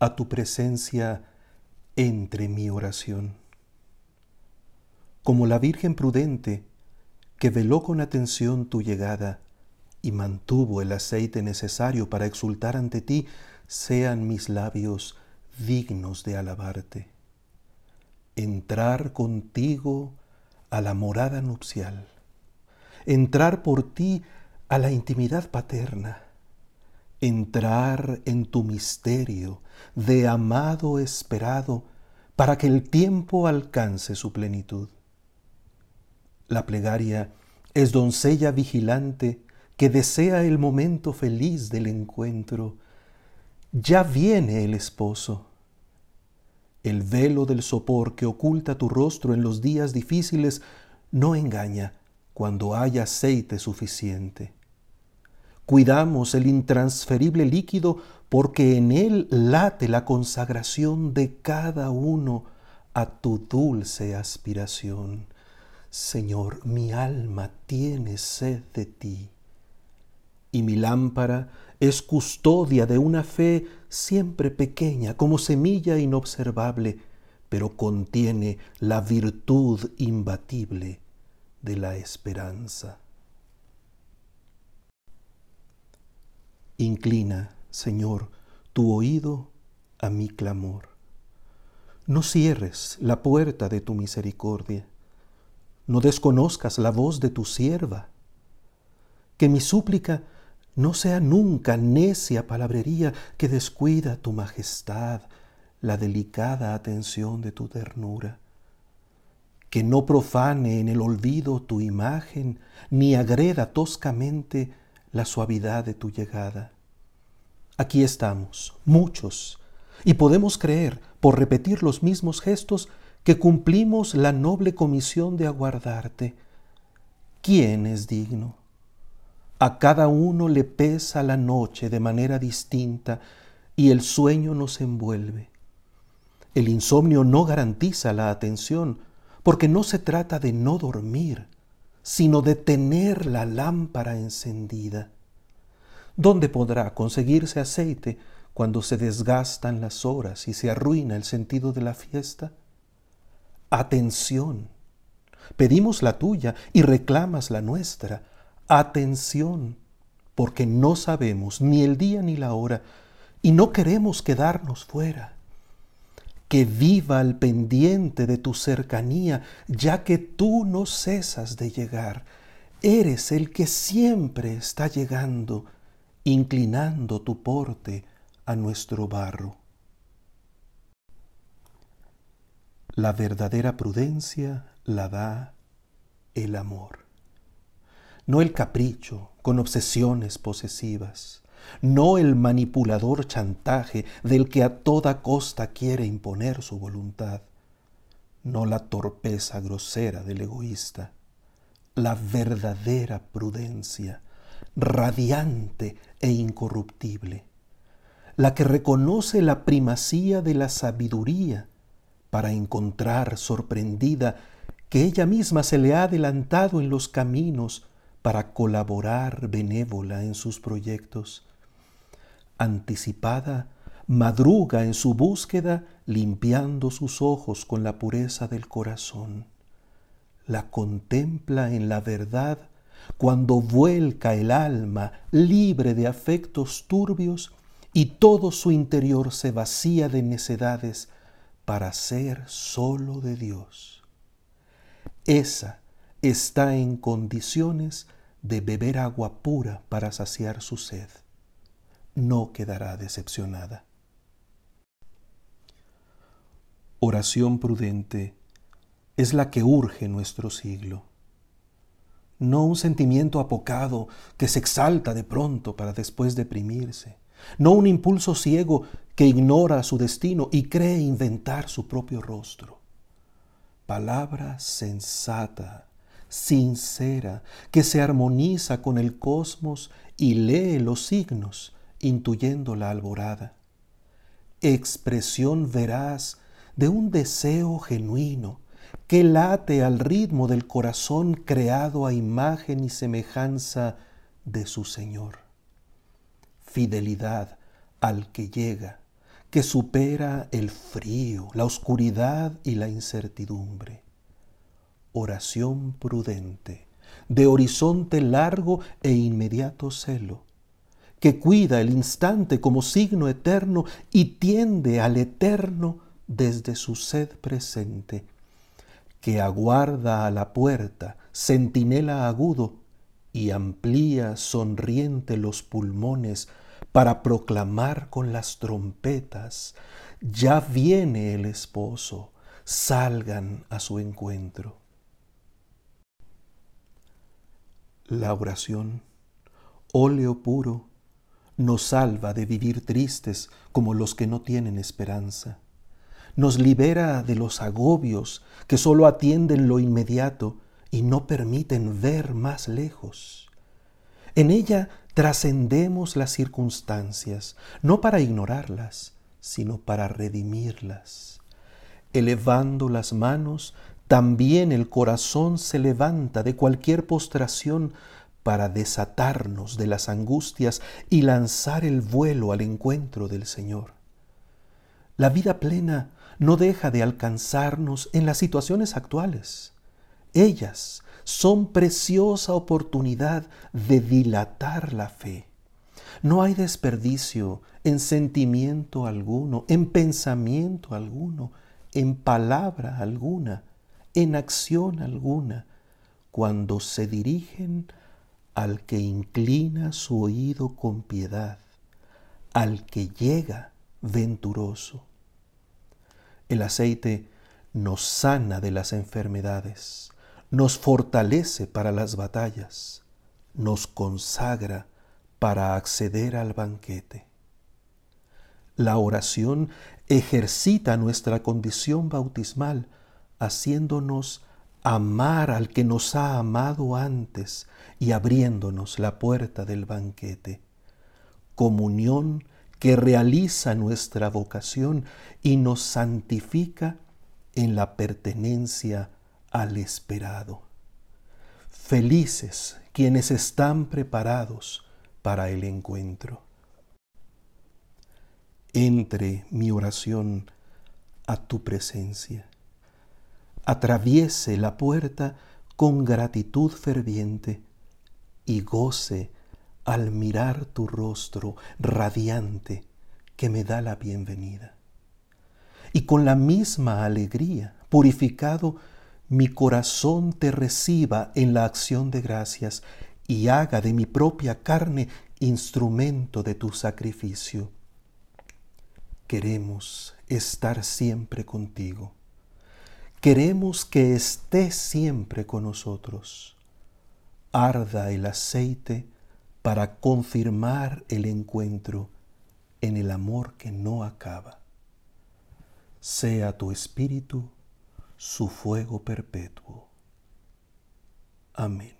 a tu presencia entre mi oración. Como la Virgen prudente que veló con atención tu llegada y mantuvo el aceite necesario para exultar ante ti, sean mis labios dignos de alabarte. Entrar contigo a la morada nupcial, entrar por ti a la intimidad paterna, entrar en tu misterio de amado esperado para que el tiempo alcance su plenitud. La plegaria es doncella vigilante que desea el momento feliz del encuentro. Ya viene el esposo. El velo del sopor que oculta tu rostro en los días difíciles no engaña cuando hay aceite suficiente. Cuidamos el intransferible líquido porque en él late la consagración de cada uno a tu dulce aspiración. Señor, mi alma tiene sed de ti, y mi lámpara es custodia de una fe siempre pequeña, como semilla inobservable, pero contiene la virtud imbatible de la esperanza. Inclina, Señor, tu oído a mi clamor. No cierres la puerta de tu misericordia. No desconozcas la voz de tu sierva. Que mi súplica no sea nunca necia palabrería que descuida tu majestad, la delicada atención de tu ternura. Que no profane en el olvido tu imagen, ni agreda toscamente la suavidad de tu llegada. Aquí estamos, muchos, y podemos creer, por repetir los mismos gestos, que cumplimos la noble comisión de aguardarte. ¿Quién es digno? A cada uno le pesa la noche de manera distinta y el sueño nos envuelve. El insomnio no garantiza la atención, porque no se trata de no dormir, sino de tener la lámpara encendida. ¿Dónde podrá conseguirse aceite cuando se desgastan las horas y se arruina el sentido de la fiesta? Atención. Pedimos la tuya y reclamas la nuestra. Atención, porque no sabemos ni el día ni la hora y no queremos quedarnos fuera que viva al pendiente de tu cercanía, ya que tú no cesas de llegar. Eres el que siempre está llegando, inclinando tu porte a nuestro barro. La verdadera prudencia la da el amor, no el capricho con obsesiones posesivas no el manipulador chantaje del que a toda costa quiere imponer su voluntad, no la torpeza grosera del egoísta, la verdadera prudencia, radiante e incorruptible, la que reconoce la primacía de la sabiduría para encontrar sorprendida que ella misma se le ha adelantado en los caminos para colaborar benévola en sus proyectos anticipada, madruga en su búsqueda limpiando sus ojos con la pureza del corazón. La contempla en la verdad cuando vuelca el alma libre de afectos turbios y todo su interior se vacía de necedades para ser solo de Dios. Esa está en condiciones de beber agua pura para saciar su sed no quedará decepcionada. Oración prudente es la que urge nuestro siglo. No un sentimiento apocado que se exalta de pronto para después deprimirse. No un impulso ciego que ignora su destino y cree inventar su propio rostro. Palabra sensata, sincera, que se armoniza con el cosmos y lee los signos intuyendo la alborada, expresión veraz de un deseo genuino que late al ritmo del corazón creado a imagen y semejanza de su Señor. Fidelidad al que llega, que supera el frío, la oscuridad y la incertidumbre. Oración prudente, de horizonte largo e inmediato celo, que cuida el instante como signo eterno y tiende al eterno desde su sed presente, que aguarda a la puerta, centinela agudo, y amplía sonriente los pulmones para proclamar con las trompetas, ya viene el esposo, salgan a su encuentro. La oración, óleo puro, nos salva de vivir tristes como los que no tienen esperanza. Nos libera de los agobios que solo atienden lo inmediato y no permiten ver más lejos. En ella trascendemos las circunstancias, no para ignorarlas, sino para redimirlas. Elevando las manos, también el corazón se levanta de cualquier postración para desatarnos de las angustias y lanzar el vuelo al encuentro del Señor. La vida plena no deja de alcanzarnos en las situaciones actuales. Ellas son preciosa oportunidad de dilatar la fe. No hay desperdicio en sentimiento alguno, en pensamiento alguno, en palabra alguna, en acción alguna, cuando se dirigen al que inclina su oído con piedad, al que llega venturoso. El aceite nos sana de las enfermedades, nos fortalece para las batallas, nos consagra para acceder al banquete. La oración ejercita nuestra condición bautismal, haciéndonos amar al que nos ha amado antes y abriéndonos la puerta del banquete. Comunión que realiza nuestra vocación y nos santifica en la pertenencia al esperado. Felices quienes están preparados para el encuentro. Entre mi oración a tu presencia. Atraviese la puerta con gratitud ferviente y goce al mirar tu rostro radiante que me da la bienvenida. Y con la misma alegría, purificado, mi corazón te reciba en la acción de gracias y haga de mi propia carne instrumento de tu sacrificio. Queremos estar siempre contigo. Queremos que estés siempre con nosotros. Arda el aceite para confirmar el encuentro en el amor que no acaba. Sea tu espíritu su fuego perpetuo. Amén.